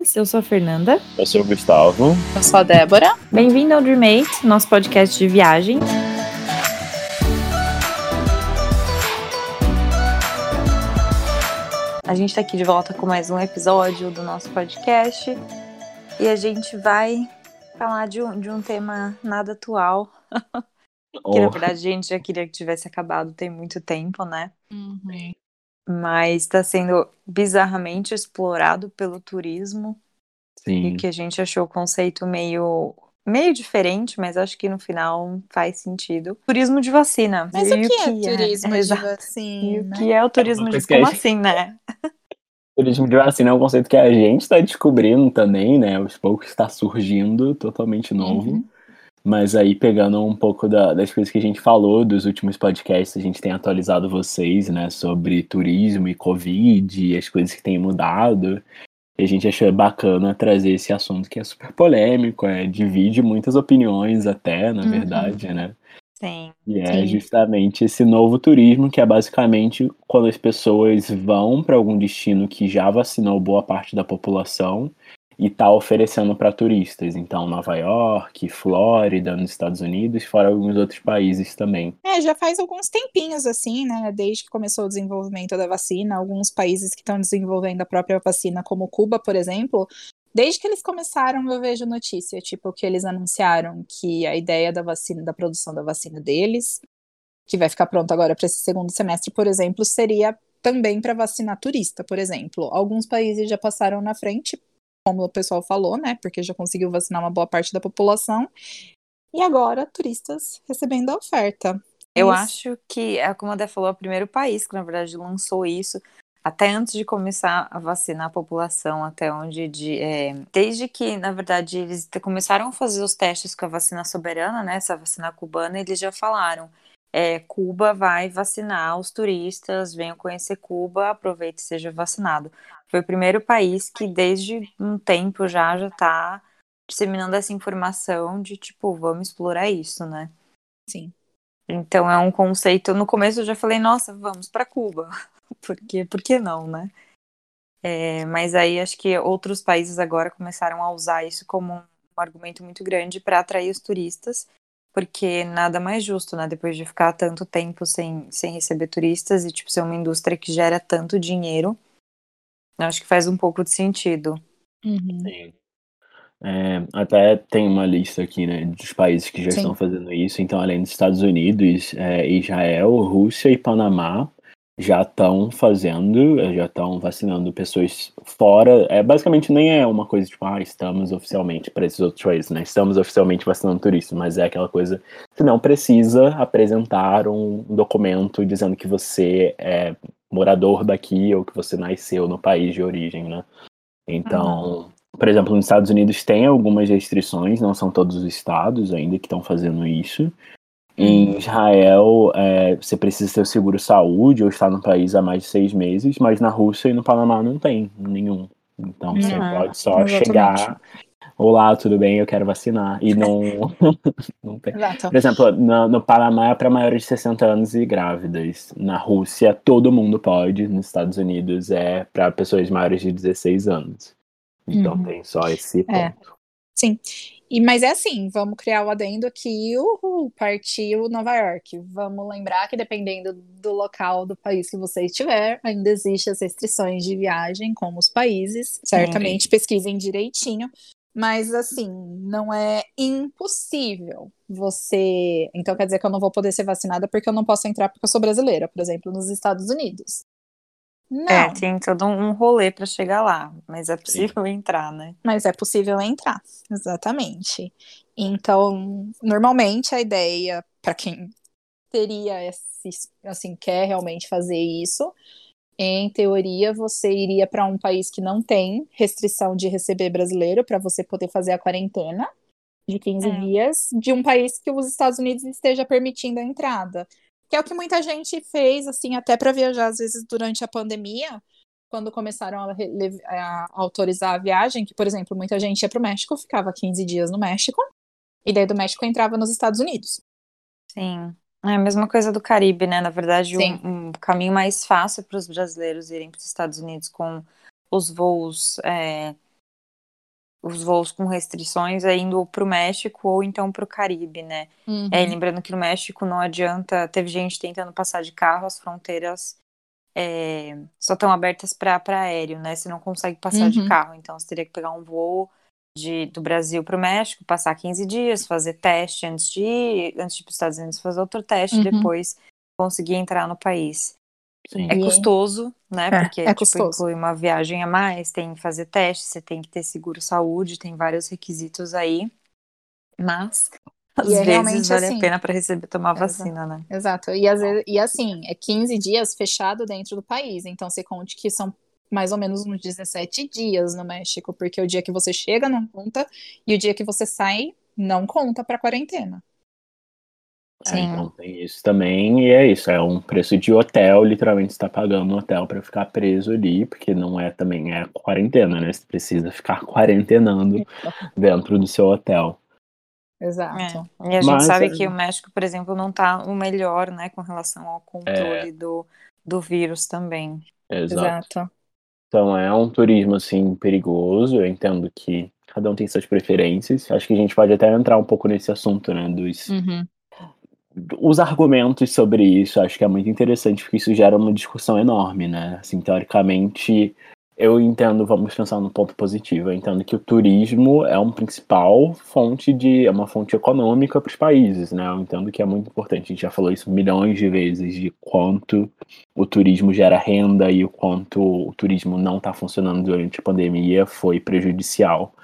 Eu sou a Fernanda. Eu sou o Gustavo. Eu sou a Débora. Bem-vindo ao Dreammate, nosso podcast de viagem. A gente tá aqui de volta com mais um episódio do nosso podcast e a gente vai falar de um, de um tema nada atual. Oh, que na verdade a gente já queria que tivesse acabado tem muito tempo, né? Uhum. Mas está sendo bizarramente explorado pelo turismo sim. e que a gente achou o conceito meio meio diferente, mas acho que no final faz sentido. Turismo de vacina. Mas E o que é turismo de Exato. E o vacina? que é o turismo de que como gente- assim, né? Turismo de vacina é um conceito que a gente está descobrindo também, né? Aos poucos está surgindo, totalmente novo. Uhum. Mas aí, pegando um pouco da- das coisas que a gente falou dos últimos podcasts, a gente tem atualizado vocês, né? Sobre turismo e Covid e as coisas que têm mudado. E a gente achou bacana trazer esse assunto que é super polêmico, é, divide muitas opiniões até, na Uhum. verdade, né? Sim. E é Sim. justamente esse novo turismo que é basicamente quando as pessoas vão para algum destino que já vacinou boa parte da população e está oferecendo para turistas. Então, Nova York, Flórida, nos Estados Unidos, fora alguns outros países também. É, já faz alguns tempinhos assim, né? Desde que começou o desenvolvimento da vacina, alguns países que estão desenvolvendo a própria vacina, como Cuba, por exemplo, desde que eles começaram, eu vejo notícia, tipo, que eles anunciaram que a ideia da vacina, da produção da vacina deles, que vai ficar pronta agora para esse segundo semestre, por exemplo, seria também para vacinar turista, por exemplo. Alguns países já passaram na frente, como o pessoal falou, né? Porque já conseguiu vacinar uma boa parte da população. E agora, turistas recebendo a oferta. Eu Isso. acho que, é como a Dé falou, é o primeiro país que, na verdade, lançou isso. Até antes de começar a vacinar a população, até onde. De, é, desde que, na verdade, eles começaram a fazer os testes com a vacina soberana, né? Essa vacina cubana, eles já falaram. é, Cuba vai vacinar os turistas, venham conhecer Cuba, aproveite e seja vacinado. Foi o primeiro país que, desde um tempo já, já está disseminando essa informação de tipo, vamos explorar isso, né? Sim. Então é um conceito. No começo eu já falei, nossa, vamos para Cuba. Porque, por que não, né? É, mas aí acho que outros países agora começaram a usar isso como um argumento muito grande para atrair os turistas, porque nada mais justo, né? Depois de ficar tanto tempo sem, sem receber turistas e tipo ser uma indústria que gera tanto dinheiro, acho que faz um pouco de sentido. Uhum. Sim. É, até tem uma lista aqui, né, dos países que já Sim. estão fazendo isso. Então, além dos Estados Unidos, é, Israel, Rússia e Panamá já estão fazendo, eh, já estão vacinando pessoas fora. É, basicamente, nem é uma coisa tipo, ah, estamos oficialmente para esses outros países, né? Estamos oficialmente vacinando turistas, mas é aquela coisa que não precisa apresentar um documento dizendo que você é morador daqui ou que você nasceu no país de origem, né? Então, por exemplo, nos Estados Unidos tem algumas restrições, não são todos os estados ainda que estão fazendo isso. Em Israel, é, você precisa ter o seguro saúde ou estar no país há mais de seis meses, mas na Rússia e no Panamá não tem nenhum. Então você Uhum, pode só exatamente. chegar, olá, tudo bem, eu quero vacinar. E não, não tem. Exato. Por exemplo, no, no Panamá é para maiores de 60 anos e grávidas. Na Rússia, todo mundo pode. Nos Estados Unidos é para pessoas maiores de 16 anos. Então Uhum. tem só esse É. ponto. Sim. E, mas é assim, vamos criar o adendo aqui, uhul, partiu Nova York. Vamos lembrar que dependendo do local do país que você estiver, ainda existem as restrições de viagem, como os países. Certamente pesquisem direitinho. Mas assim, não é impossível você. Então quer dizer que eu não vou poder ser vacinada porque eu não posso entrar porque eu sou brasileira, por exemplo, nos Estados Unidos. Não. É, tem todo um rolê para chegar lá, mas é possível entrar, né? Mas é possível entrar, exatamente. Então, normalmente a ideia para quem teria esse, assim, quer realmente fazer isso, em teoria você iria para um país que não tem restrição de receber brasileiro para você poder fazer a quarentena de 15 É. dias de um país que os Estados Unidos esteja permitindo a entrada. Que é o que muita gente fez, assim, até para viajar, às vezes, durante a pandemia, quando começaram a, a autorizar a viagem, que, por exemplo, muita gente ia para o México, ficava 15 dias no México, e daí do México entrava nos Estados Unidos. Sim. É a mesma coisa do Caribe, né? Na verdade, um, um caminho mais fácil para os brasileiros irem para os Estados Unidos com os voos é, os voos com restrições é indo para o México ou então para o Caribe, né? Uhum. É, lembrando que no México não adianta, teve gente tentando passar de carro, as fronteiras é, só estão abertas para aéreo, né? Você não consegue passar Uhum. de carro, então você teria que pegar um voo de, do Brasil para o México, passar 15 dias, fazer teste antes de ir, antes de ir para os Estados Unidos fazer outro teste, Uhum. depois conseguir entrar no país. Sim. É custoso, né? É, Porque é tipo, custoso. inclui uma viagem a mais, tem que fazer teste, você tem que ter seguro saúde, tem vários requisitos aí. Mas às E é vezes vale assim. a pena para receber tomar Exato. vacina, né? Exato. E, às vezes, e assim, é 15 dias fechado dentro do país. Então você conte que são mais ou menos uns 17 dias no México, porque o dia que você chega não conta e o dia que você sai não conta para quarentena. É, Sim. então tem isso também, e é isso, é um preço de hotel, literalmente você tá pagando no hotel para ficar preso ali, porque não é também é quarentena, né? Você precisa ficar quarentenando dentro do seu hotel. Exato. É. E a gente Mas, sabe é. que o México, por exemplo, não tá o melhor, né, com relação ao controle do, do vírus também. Exato. Exato. Então é um turismo assim perigoso. Eu entendo que cada um tem suas preferências. Acho que a gente pode até entrar um pouco nesse assunto, né? Dos Uhum. os argumentos sobre isso. Acho que é muito interessante porque isso gera uma discussão enorme, né? Assim, teoricamente, eu entendo. Vamos pensar no ponto positivo. Eu entendo que o turismo é um principal fonte de é uma fonte econômica para os países, né? Eu entendo que é muito importante. A gente já falou isso milhões de vezes de quanto o turismo gera renda e o quanto o turismo não está funcionando durante a pandemia foi prejudicial.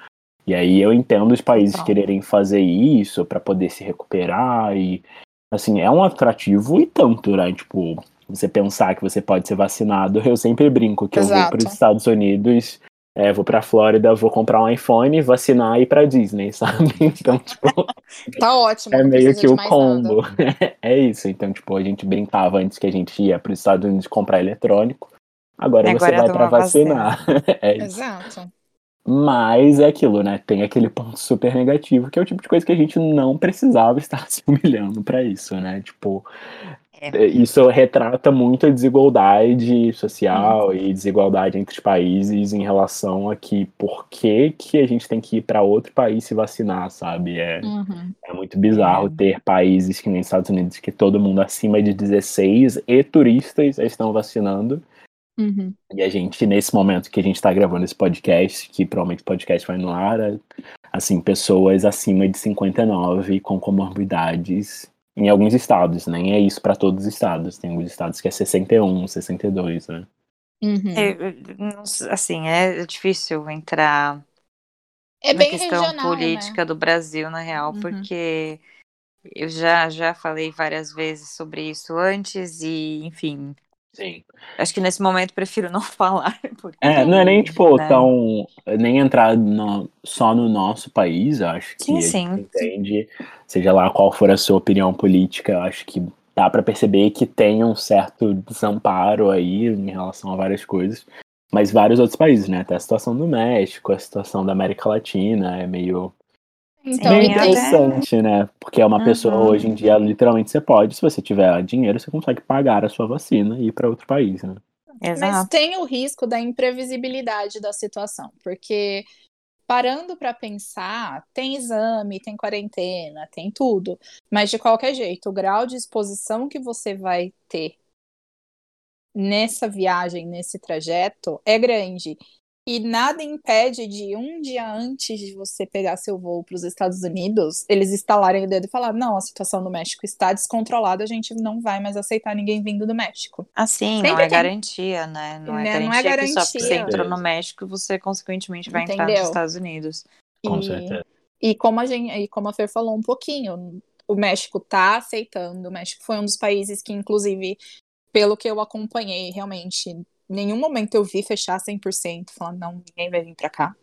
E aí eu entendo os países quererem fazer isso para poder se recuperar e assim, é um atrativo e tanto, né? Tipo, você pensar que você pode ser vacinado, eu sempre brinco que eu vou Exato. para os Estados Unidos, é, vou para Flórida, vou comprar um iPhone, vacinar e ir para Disney, sabe? Então, tipo, Tá ótimo. é meio que o combo. é isso. Então, tipo, a gente brincava antes que a gente ia para os Estados Unidos comprar eletrônico. Agora, Agora você vai para vacinar. é isso. Exato. Mas é aquilo, né? Tem aquele ponto super negativo, que é o tipo de coisa que a gente não precisava estar se humilhando para isso, né? Tipo, É. isso retrata muito a desigualdade social e desigualdade entre os países em relação a que por que, que a gente tem que ir para outro país se vacinar, sabe? É, Uhum. é muito bizarro É. ter países que nem Estados Unidos que todo mundo acima de 16 e turistas estão vacinando. Uhum. E a gente, nesse momento que a gente está gravando esse podcast, que provavelmente o podcast vai no ar, é, assim, pessoas acima de 59 com comorbidades em alguns estados, nem é isso para todos os estados. Tem alguns estados que é 61, 62, né? Uhum. Não sei, assim, é difícil entrar É na bem questão regional, política né? do Brasil, na real, Uhum. porque eu já, já falei várias vezes sobre isso antes e, enfim, Sim. acho que nesse momento prefiro não falar. Porque, É, não é nem, tipo, né? tão. Nem entrar no- só no nosso país, eu acho que Sim, a sim. gente entende, seja lá qual for a sua opinião política, eu acho que dá para perceber que tem um certo desamparo aí em relação a várias coisas. Mas vários outros países, né? Até a situação do México, a situação da América Latina é meio, Então, Sim, até- interessante, né? Porque é uma pessoa, Uhum. hoje em dia, literalmente você pode, se você tiver dinheiro, você consegue pagar a sua vacina e ir para outro país, né? Mas Exato. tem o risco da imprevisibilidade da situação, porque parando para pensar, tem exame, tem quarentena, tem tudo, mas de qualquer jeito, o grau de exposição que você vai ter nessa viagem, nesse trajeto, é grande. E nada impede de um dia antes de você pegar seu voo para os Estados Unidos, eles estalarem o dedo e falar: não, a situação no México está descontrolada, a gente não vai mais aceitar ninguém vindo do México. Assim, Sempre não é tem. garantia, né? Não é Né, garantia, não é que só porque você garantia. entrou no México, você consequentemente vai entrar Entendeu? nos Estados Unidos. Com E- certeza. E como a gente, e como a Fer falou um pouquinho, o México tá aceitando. O México foi um dos países que, inclusive, pelo que eu acompanhei, realmente, nenhum momento eu vi fechar 100%, falando, não, ninguém vai vir pra cá.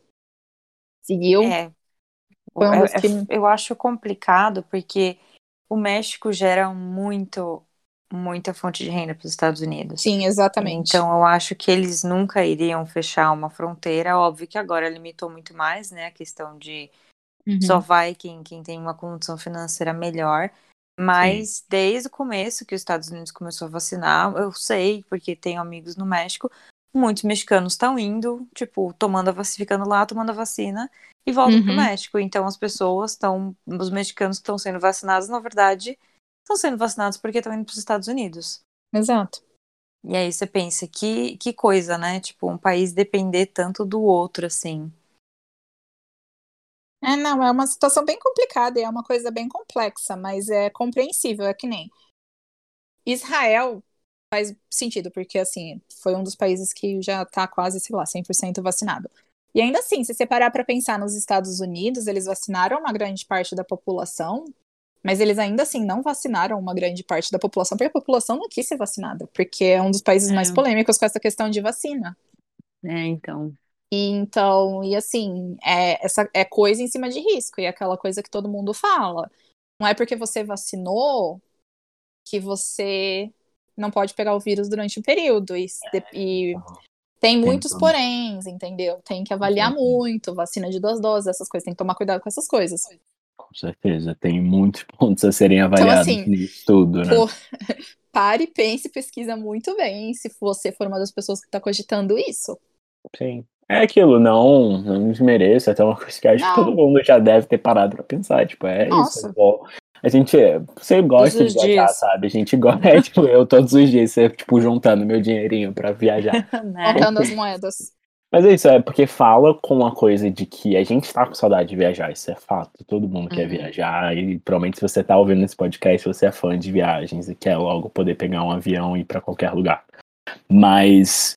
Seguiu. É. Dos é- que- eu acho complicado porque o México gera muito, muita fonte de renda para os Estados Unidos. Sim, exatamente. Então, eu acho que eles nunca iriam fechar uma fronteira. Óbvio que agora limitou muito mais, né? A questão de Uhum. só vai quem, quem tem uma condição financeira melhor. Mas desde o começo que os Estados Unidos começou a vacinar, eu sei, porque tenho amigos no México, muitos mexicanos estão indo, tipo, tomando a vacina, ficando lá, tomando a vacina e voltam uhum. pro México. Então as pessoas estão, os mexicanos que estão sendo vacinados, na verdade, estão sendo vacinados porque estão indo para os Estados Unidos. Exato. E aí você pensa, que, que coisa, né? Tipo, um país depender tanto do outro, assim. É, não, é uma situação bem complicada e é uma coisa bem complexa, mas é compreensível, é que nem Israel faz sentido, porque assim, foi um dos países que já tá quase, sei lá, 100% vacinado. E ainda assim, se você parar para pensar nos Estados Unidos, eles vacinaram uma grande parte da população, mas eles ainda assim não vacinaram uma grande parte da população, porque a população não quis ser vacinada, porque é um dos países é. mais polêmicos com essa questão de vacina. É, então. E, então, e assim, é, essa é coisa em cima de risco, e é aquela coisa que todo mundo fala. Não é porque você vacinou que você não pode pegar o vírus durante um período. E, e tem muitos poréns, entendeu? Tem que avaliar muito, vacina de duas doses, essas coisas, tem que tomar cuidado com essas coisas. Com certeza, tem muitos pontos a serem então, avaliados então, assim, nisso tudo, né? Por... Pare, pense, pesquisa muito bem se você for uma das pessoas que está cogitando isso. Sim. É aquilo, não, não desmereço, é até uma coisa que acho não. que todo mundo já deve ter parado pra pensar, tipo, é Nossa. isso, bom. A gente, você gosta de viajar, dias. sabe? A gente gosta, é, tipo, eu todos os dias, você, tipo, juntando meu dinheirinho pra viajar. Né? Contando as moedas. Mas é isso, é porque fala com a coisa de que a gente tá com saudade de viajar, isso é fato. Todo mundo uhum. quer viajar, e provavelmente se você tá ouvindo esse podcast, você é fã de viagens e quer logo poder pegar um avião e ir pra qualquer lugar. Mas.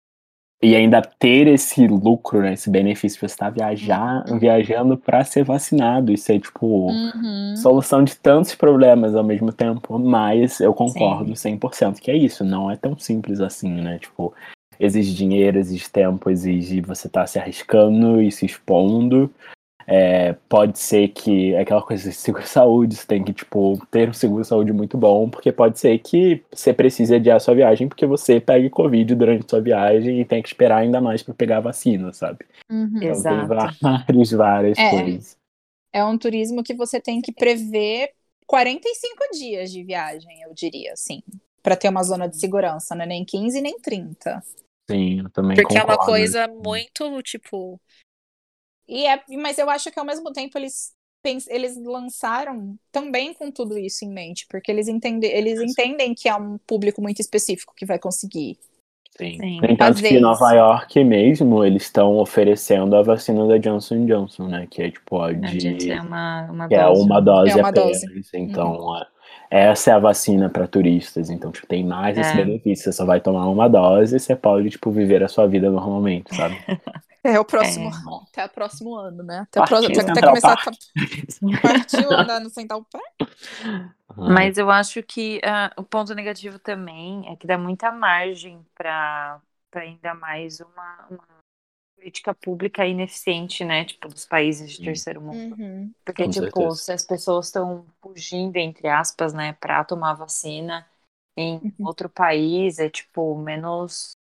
E ainda ter esse lucro, né, esse benefício, você tá viajar, uhum. viajando para ser vacinado. Isso é, tipo, uhum. solução de tantos problemas ao mesmo tempo. Mas eu concordo Sim. 100% que é isso. Não é tão simples assim, né? Tipo, exige dinheiro, exige tempo, exige você estar tá se arriscando e se expondo. É, pode ser que é aquela coisa de seguro-saúde, você tem que, tipo, ter um seguro-saúde muito bom, porque pode ser que você precise adiar sua viagem porque você pegue Covid durante sua viagem e tem que esperar ainda mais para pegar a vacina, sabe? Uhum, então exato. tem várias, várias é, coisas. É um turismo que você tem que prever 45 dias de viagem, eu diria, assim, para ter uma zona de segurança, não é nem 15 nem 30. Sim, eu também Porque concordo. é uma coisa muito, tipo. E é, mas eu acho que ao mesmo tempo eles, eles lançaram também com tudo isso em mente, porque eles, entende, eles entendem que é um público muito específico que vai conseguir. Sim. Sim. Entanto que em Nova York mesmo, eles estão oferecendo a vacina da Johnson Johnson, né? Que é tipo a de. É uma, uma que é dose. é uma dose é uma apenas. Dose. Então, uhum. É essa é a vacina para turistas, então tipo, tem mais esse é. benefício. Você só vai tomar uma dose e você pode tipo viver a sua vida normalmente, sabe? É o próximo, é. até o próximo ano, né? Até, o próximo, até, até começar a partir andar no sentar o pé. Mas eu acho que uh, o ponto negativo também é que dá muita margem para ainda mais uma, uma política pública ineficiente, né? Tipo, dos países de terceiro mundo. Uhum. Porque, Com tipo, certeza. se as pessoas estão fugindo, entre aspas, né, pra tomar vacina em uhum. outro país, é, tipo, menos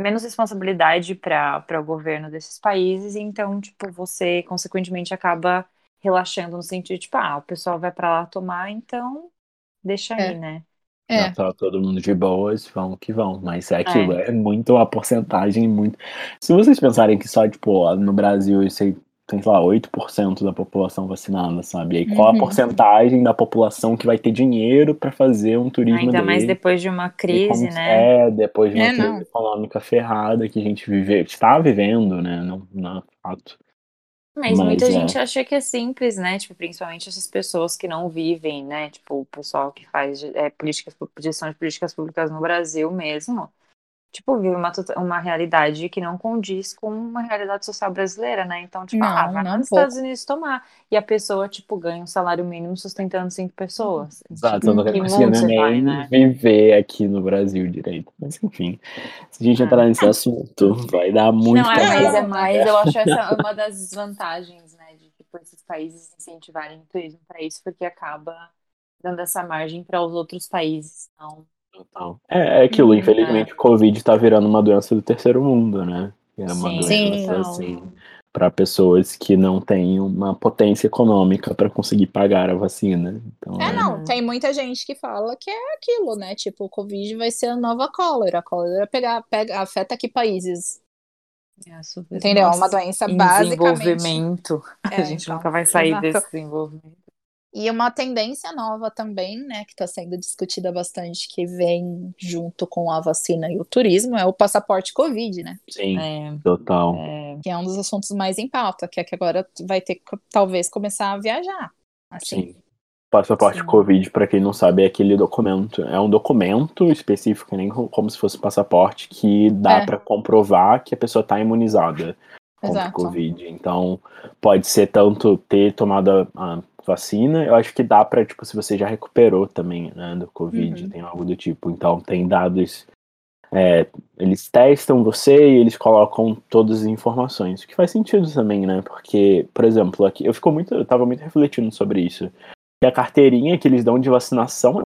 menos responsabilidade para o governo desses países, então, tipo, você, consequentemente, acaba relaxando no sentido, tipo, ah, o pessoal vai para lá tomar, então deixa é. aí, né? É. Já tá todo mundo de boas, vão que vão. Mas é aquilo, é, é muito uma porcentagem muito. Se vocês pensarem que só, tipo, no Brasil isso tem, sei lá, 8% da população vacinada, sabe? E aí, qual uhum. a porcentagem da população que vai ter dinheiro para fazer um turismo Ainda dele? mais depois de uma crise, né? É, depois de uma é, crise não. econômica ferrada que a gente vive, está vivendo, né? Não, não é fato. Mas, Mas muita é. gente acha que é simples, né? Tipo, principalmente essas pessoas que não vivem, né? Tipo, o pessoal que faz é, políticas, gestão de políticas públicas no Brasil mesmo tipo, vive uma, uma realidade que não condiz com uma realidade social brasileira, né? Então, tipo, não, ah, vai nos Estados Unidos tomar. E a pessoa, tipo, ganha um salário mínimo sustentando cinco pessoas. Exato, tipo, eu não consigo nem vai, né? viver aqui no Brasil direito. Mas, enfim, se a gente ah. entrar nesse assunto, vai dar muito Não, é, mas é mais, eu acho essa uma das desvantagens, né, de, tipo, esses países incentivarem o turismo para isso, porque acaba dando essa margem para os outros países não Total. É, é aquilo, uhum, infelizmente, é. o Covid tá virando uma doença do terceiro mundo, né? É uma Sim. doença Sim, assim, para pessoas que não têm uma potência econômica para conseguir pagar a vacina. Então, é, não, tem muita gente que fala que é aquilo, né? Tipo, o Covid vai ser a nova cólera. A cólera pegar, pega, afeta que países? É, Entendeu? Uma doença basicamente. Desenvolvimento. É, a gente então, nunca vai sair exato. desse desenvolvimento. E uma tendência nova também, né, que está sendo discutida bastante, que vem junto com a vacina e o turismo, é o passaporte Covid, né? Sim, é, total. É, que é um dos assuntos mais em pauta, que é que agora vai ter que talvez começar a viajar. Assim. Sim. Passaporte Sim. Covid, para quem não sabe, é aquele documento. É um documento específico, nem como se fosse um passaporte, que dá é. para comprovar que a pessoa está imunizada contra Exato. Covid. Então, pode ser tanto ter tomado a vacina, eu acho que dá para, tipo, se você já recuperou também, né, do Covid, uhum. tem algo do tipo. Então, tem dados. É, eles testam você e eles colocam todas as informações. O que faz sentido também, né? Porque, por exemplo, aqui eu fico muito. Eu tava muito refletindo sobre isso. E a carteirinha que eles dão de vacinação é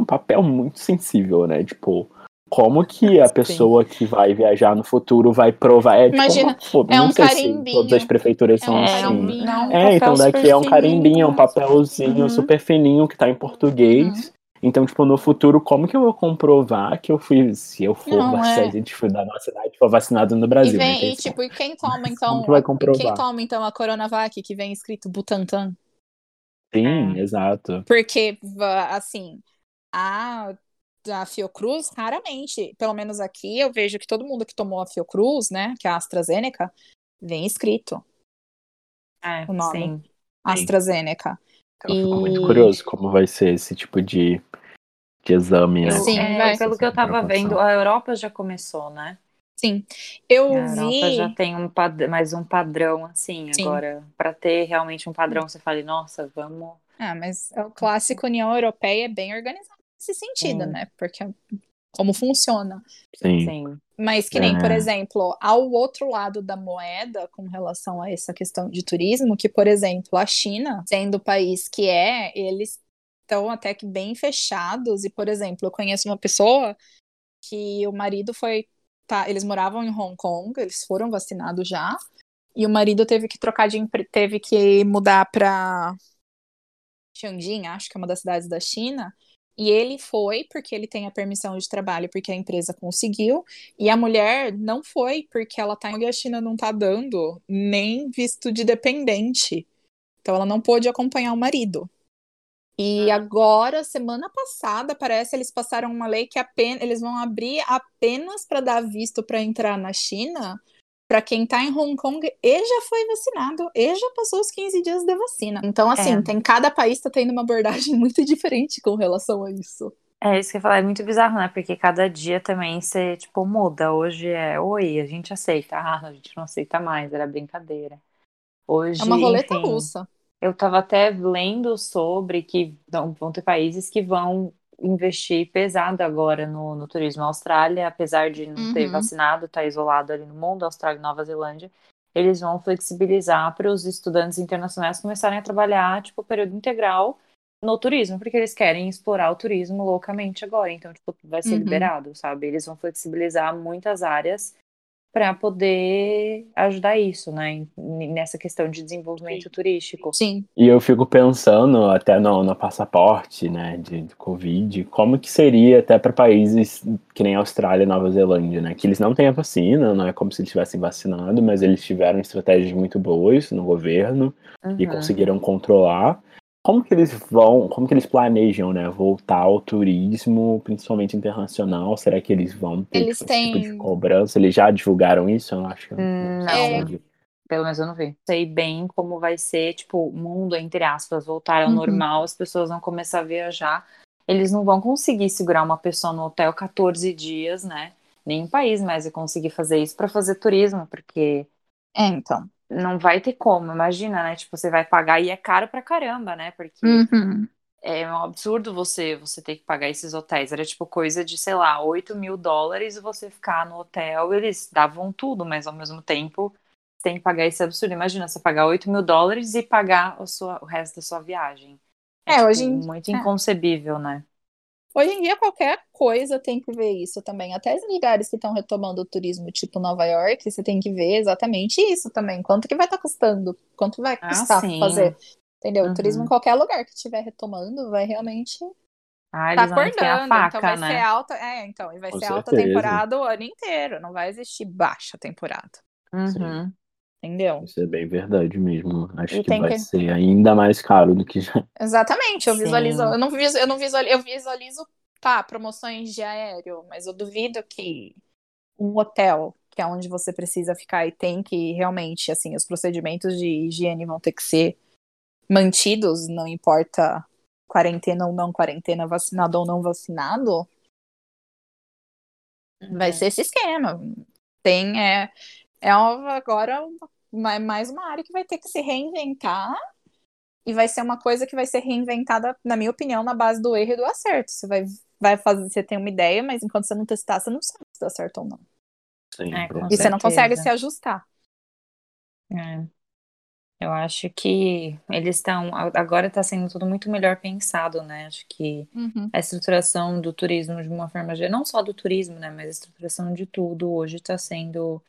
um papel muito sensível, né? Tipo, como que a pessoa Sim. que vai viajar no futuro vai provar? É, tipo, Imagina, tipo, é um carimbinho. todas as prefeituras são é, assim. Não, é, então daqui é um carimbinho, é um papelzinho uhum. super fininho que tá em português. Uhum. Então, tipo, no futuro, como que eu vou comprovar que eu fui, se eu for não, vacinar, é. a gente foi da nossa cidade, for vacinado no Brasil? E, vem, né? e tipo, e quem toma, então, vai comprovar? quem toma, então, a Coronavac, que vem escrito Butantan? Sim, é. exato. Porque, assim, a da Fiocruz, raramente, pelo menos aqui, eu vejo que todo mundo que tomou a Fiocruz, né, que é a AstraZeneca, vem escrito é, o nome. Sim. AstraZeneca. Então, e... fico muito curioso como vai ser esse tipo de, de exame. Né? Sim, é, pelo que eu tava vendo, a Europa já começou, né? Sim, eu a vi. Europa já tem um mais um padrão assim Sim. agora para ter realmente um padrão você fale nossa vamos. Ah, mas é o clássico União Europeia é bem organizado nesse sentido, né? Porque é como funciona. Sim. Sim. Mas que nem, é. por exemplo, ao outro lado da moeda, com relação a essa questão de turismo, que, por exemplo, a China, sendo o país que é, eles estão até que bem fechados. E, por exemplo, eu conheço uma pessoa que o marido foi. Tá, eles moravam em Hong Kong, eles foram vacinados já. E o marido teve que trocar de teve que mudar para Tianjin, acho que é uma das cidades da China, e ele foi porque ele tem a permissão de trabalho, porque a empresa conseguiu. E a mulher não foi porque ela tá e a China não tá dando nem visto de dependente. Então ela não pôde acompanhar o marido. E ah. agora, semana passada, parece eles passaram uma lei que apenas, eles vão abrir apenas para dar visto para entrar na China para quem está em Hong Kong e já foi vacinado e já passou os 15 dias da vacina. Então, assim, é. tem cada país está tendo uma abordagem muito diferente com relação a isso. É isso que eu falar, é muito bizarro, né? Porque cada dia também você, tipo, muda. Hoje é, oi, a gente aceita. Ah, a gente não aceita mais, era brincadeira. Hoje, é uma roleta enfim, russa. Eu tava até lendo sobre que vão ter países que vão investir pesado agora no, no turismo. A Austrália, apesar de não uhum. ter vacinado, está isolado ali no mundo, Austrália e Nova Zelândia, eles vão flexibilizar para os estudantes internacionais começarem a trabalhar, tipo, período integral no turismo, porque eles querem explorar o turismo loucamente agora. Então, tipo, vai ser uhum. liberado, sabe? Eles vão flexibilizar muitas áreas para poder ajudar isso, né? Nessa questão de desenvolvimento Sim. turístico. Sim. E eu fico pensando até no, no passaporte, né, de, de, Covid, como que seria até para países que nem Austrália e Nova Zelândia, né? Que eles não têm a vacina, não é como se eles tivessem vacinado, mas eles tiveram estratégias muito boas no governo uhum. e conseguiram controlar como que eles vão, como que eles planejam, né, voltar ao turismo, principalmente internacional? Será que eles vão ter eles tipo, têm... tipo de cobrança? Eles já divulgaram isso? Eu acho que hum, não. É. Pelo menos eu não vi. Sei bem como vai ser, tipo, o mundo, entre aspas, voltar ao uhum. normal, as pessoas vão começar a viajar. Eles não vão conseguir segurar uma pessoa no hotel 14 dias, né? Nenhum país mais vai conseguir fazer isso para fazer turismo, porque. É, então não vai ter como, imagina, né? Tipo, você vai pagar e é caro pra caramba, né? Porque uhum. é um absurdo você você ter que pagar esses hotéis. Era tipo coisa de, sei lá, 8 mil dólares e você ficar no hotel, eles davam tudo, mas ao mesmo tempo você tem que pagar esse absurdo. Imagina, você pagar 8 mil dólares e pagar o, sua, o resto da sua viagem. É, é tipo, hoje muito é. inconcebível, né? Hoje em dia, qualquer coisa tem que ver isso também. Até os lugares que estão retomando o turismo, tipo Nova York, você tem que ver exatamente isso também. Quanto que vai estar tá custando? Quanto vai Ah, custar sim. fazer? Entendeu? O turismo Uhum. em qualquer lugar que estiver retomando vai realmente Ah, tá acordando. então faca, vai né? ser alta. É, então, e vai Com ser alta certeza. temporada o ano inteiro. Não vai existir baixa temporada. Uhum. Entendeu? Isso é bem verdade mesmo. Acho E que vai que- ser ainda mais caro do que já. Exatamente, eu Sim. visualizo, eu não visualizo, eu não visualizo, eu visualizo, tá, promoções de aéreo, mas eu duvido que um hotel, que é onde você precisa ficar e tem que realmente, assim, os procedimentos de higiene vão ter que ser mantidos, não importa quarentena ou não quarentena, vacinado ou não vacinado, vai ser esse esquema. Tem, é, é uma- agora uma- mais uma área que vai ter que se reinventar e vai ser uma coisa que vai ser reinventada, na minha opinião, na base do erro e do acerto. Você vai, vai fazer, você tem uma ideia, mas enquanto você não testar, você não sabe se dá certo ou não. Sempre. É, com E você não consegue certeza. se ajustar. É. Eu acho que eles estão. Agora está sendo tudo muito melhor pensado, né? Acho que a estruturação do turismo de uma forma geral, não só do turismo, né? Mas a estruturação de tudo hoje está sendo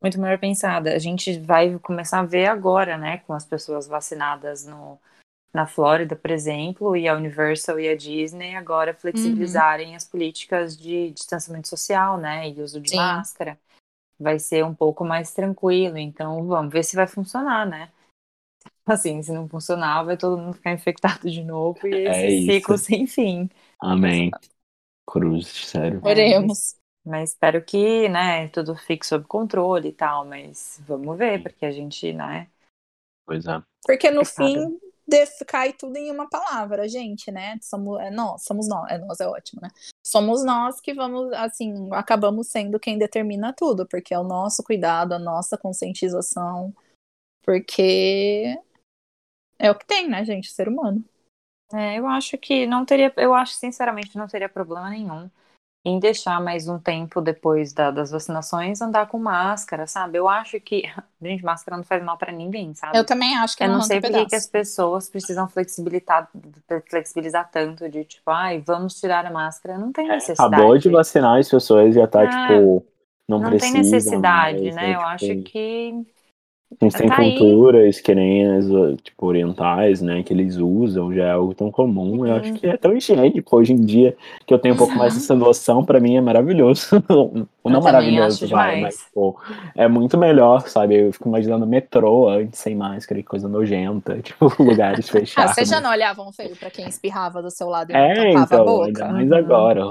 muito melhor pensada. A gente vai começar a ver agora, né? Com as pessoas vacinadas no, na Flórida, por exemplo, e a Universal e a Disney agora flexibilizarem as políticas de distanciamento social, né? E uso de Sim. máscara. Vai ser um pouco mais tranquilo. Então, vamos ver se vai funcionar, né? Assim, se não funcionar, vai todo mundo ficar infectado de novo e esse É ciclo sem fim. Amém. Cruz, sério. Oremos. Mas espero que, né, tudo fique sob controle e tal, mas vamos ver, porque a gente, né, Pois é. Porque no Complicado. fim def- cai tudo em uma palavra, gente, né? Somos, é nós, somos nós, é nós é ótimo, né? Somos nós que vamos, assim, acabamos sendo quem determina tudo, porque é o nosso cuidado, a nossa conscientização, porque é o que tem, né, gente, ser humano. É, eu acho que não teria, eu acho sinceramente não teria problema nenhum em deixar mais um tempo depois da- das vacinações andar com máscara, sabe? Eu acho que, gente, máscara não faz mal pra ninguém, sabe? Eu também acho que Eu não arranca sei por que as pessoas precisam flexibilizar, flexibilizar tanto de tipo, ai, vamos tirar a máscara. Não tem necessidade. É, Acabou de vacinar as pessoas já tá, Ah, tipo, não, Não precisa tem necessidade, mais, né? Eu tipo, acho que A gente tem tá aí. culturas que nem as tipo, orientais, né? Que eles usam, já é algo tão comum. Eu acho Uhum. que é tão higiênico hoje em dia que eu tenho um pouco mais dessa noção, pra mim é maravilhoso. não também maravilhoso, vai, mas pô, é muito melhor, sabe? Eu fico imaginando metrô antes, sem máscara, que coisa nojenta, tipo, lugares Ah, fechados. vocês já não olhavam feio pra quem espirrava do seu lado e É, não tampava a então, ainda boca? Uhum. agora.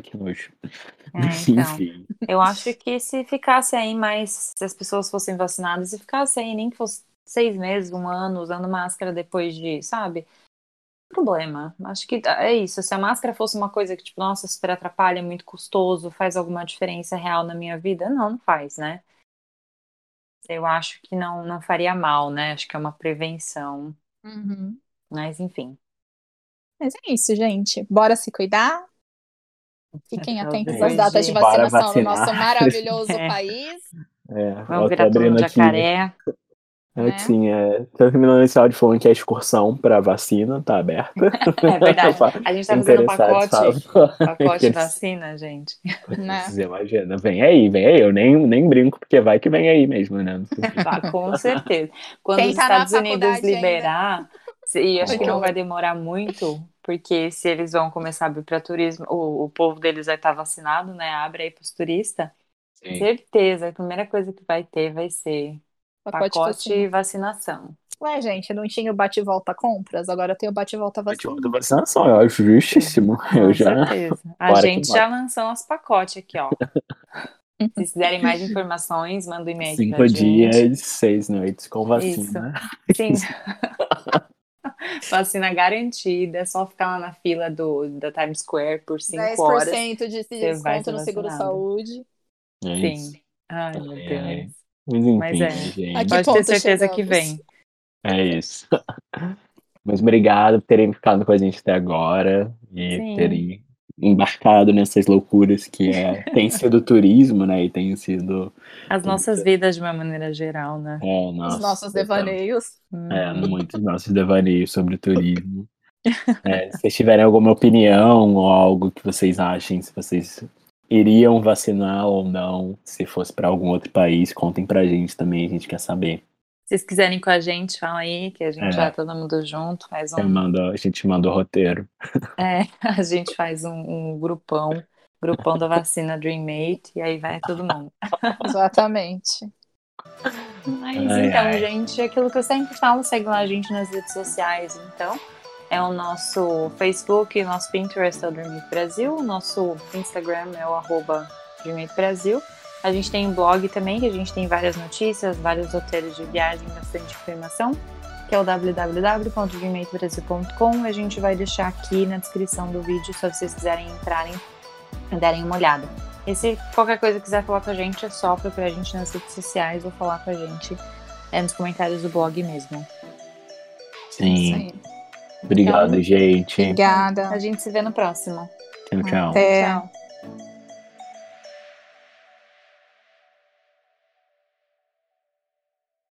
Que nojo. É, então. Enfim. Eu acho que se ficasse aí mais, se as pessoas fossem vacinadas, se ficasse aí nem que fosse seis meses, um ano, usando máscara depois de, sabe? Problema. Acho que é isso. Se a máscara fosse uma coisa que, tipo, nossa, super atrapalha, é muito custoso, faz alguma diferença real na minha vida, não, não faz, né? Eu acho que não, não faria mal, né? Acho que é uma prevenção. Uhum. Mas, enfim. Mas é isso, gente. Bora se cuidar. Fiquem atentos às datas de de- vacinação no nosso maravilhoso É. país. É, Vamos virar todo aqui. jacaré. É né? sim, é. Terminando esse áudio falando que a excursão pra vacina tá aberta. É verdade. A gente tá fazendo um pacote, sabe? pacote Aqueles- vacina, gente. Né? Você imagina, vem aí, vem aí. Eu nem, nem brinco, porque vai que vem aí mesmo, né? Tá, com certeza. Quando Quem os tá Estados Unidos ainda. liberar, se- e acho que Vai não vai demorar muito, porque se eles vão começar a abrir para turismo, o, o povo deles vai estar vacinado, né? Abre aí para os turistas. Sim. Certeza, a primeira coisa que vai ter vai ser Pacote, pacote vacina. vacinação. Ué, gente, não tinha o bate-volta compras? Agora tem o bate-volta Mas, tipo, vacina. da vacinação, eu acho justíssimo. Com Eu já. certeza. A gente já lançou uns pacotes aqui, ó. Se quiserem mais informações, manda um e-mail Cinco pra gente. dias, seis noites com vacina. Sim. Vacina garantida, é só ficar lá na fila do, da Times Square por 5 horas. 10% de desconto no seguro saúde. É isso. Sim. Ai, meu É. Deus. Mas enfim, Mas é. gente. Pode ter certeza que chegamos? vem. É isso. Mas obrigado por terem ficado com a gente até agora e Sim. terem embarcado nessas loucuras que é, tem sido turismo, né? E tem sido As nossas vidas de uma maneira geral, né? é, Os nossa, nossos então, devaneios. É, Uhum. muitos nossos devaneios sobre turismo. É, se vocês tiverem alguma opinião ou algo que vocês achem, se vocês iriam vacinar ou não, se fosse para algum outro país, contem pra gente também, a gente quer saber. Se vocês quiserem com a gente, fala aí, que a gente é. vai todo mundo junto, faz um. Mando, a gente manda o roteiro. É, a gente faz um, um grupão, grupão da vacina Dreammate, e aí vai todo mundo. Exatamente. Mas ai, então, ai. gente, aquilo que eu sempre falo, segue lá a gente nas redes sociais, então. É o nosso Facebook, nosso Pinterest é o Dreamate Brasil, o nosso Instagram é o arroba Dreamate Brasil. A gente tem um blog também, que a gente tem várias notícias, vários roteiros de viagem, bastante informação, que é o www.dreamatebrasil.com. A gente vai deixar aqui na descrição do vídeo, se vocês quiserem entrarem e darem uma olhada. E se qualquer coisa quiser falar com a gente, é só procurar a gente nas redes sociais ou falar com a gente é, nos comentários do blog mesmo. Sim. Obrigado, então, gente. Obrigada. A gente se vê no próximo. Tchau, tchau. Até. Tchau.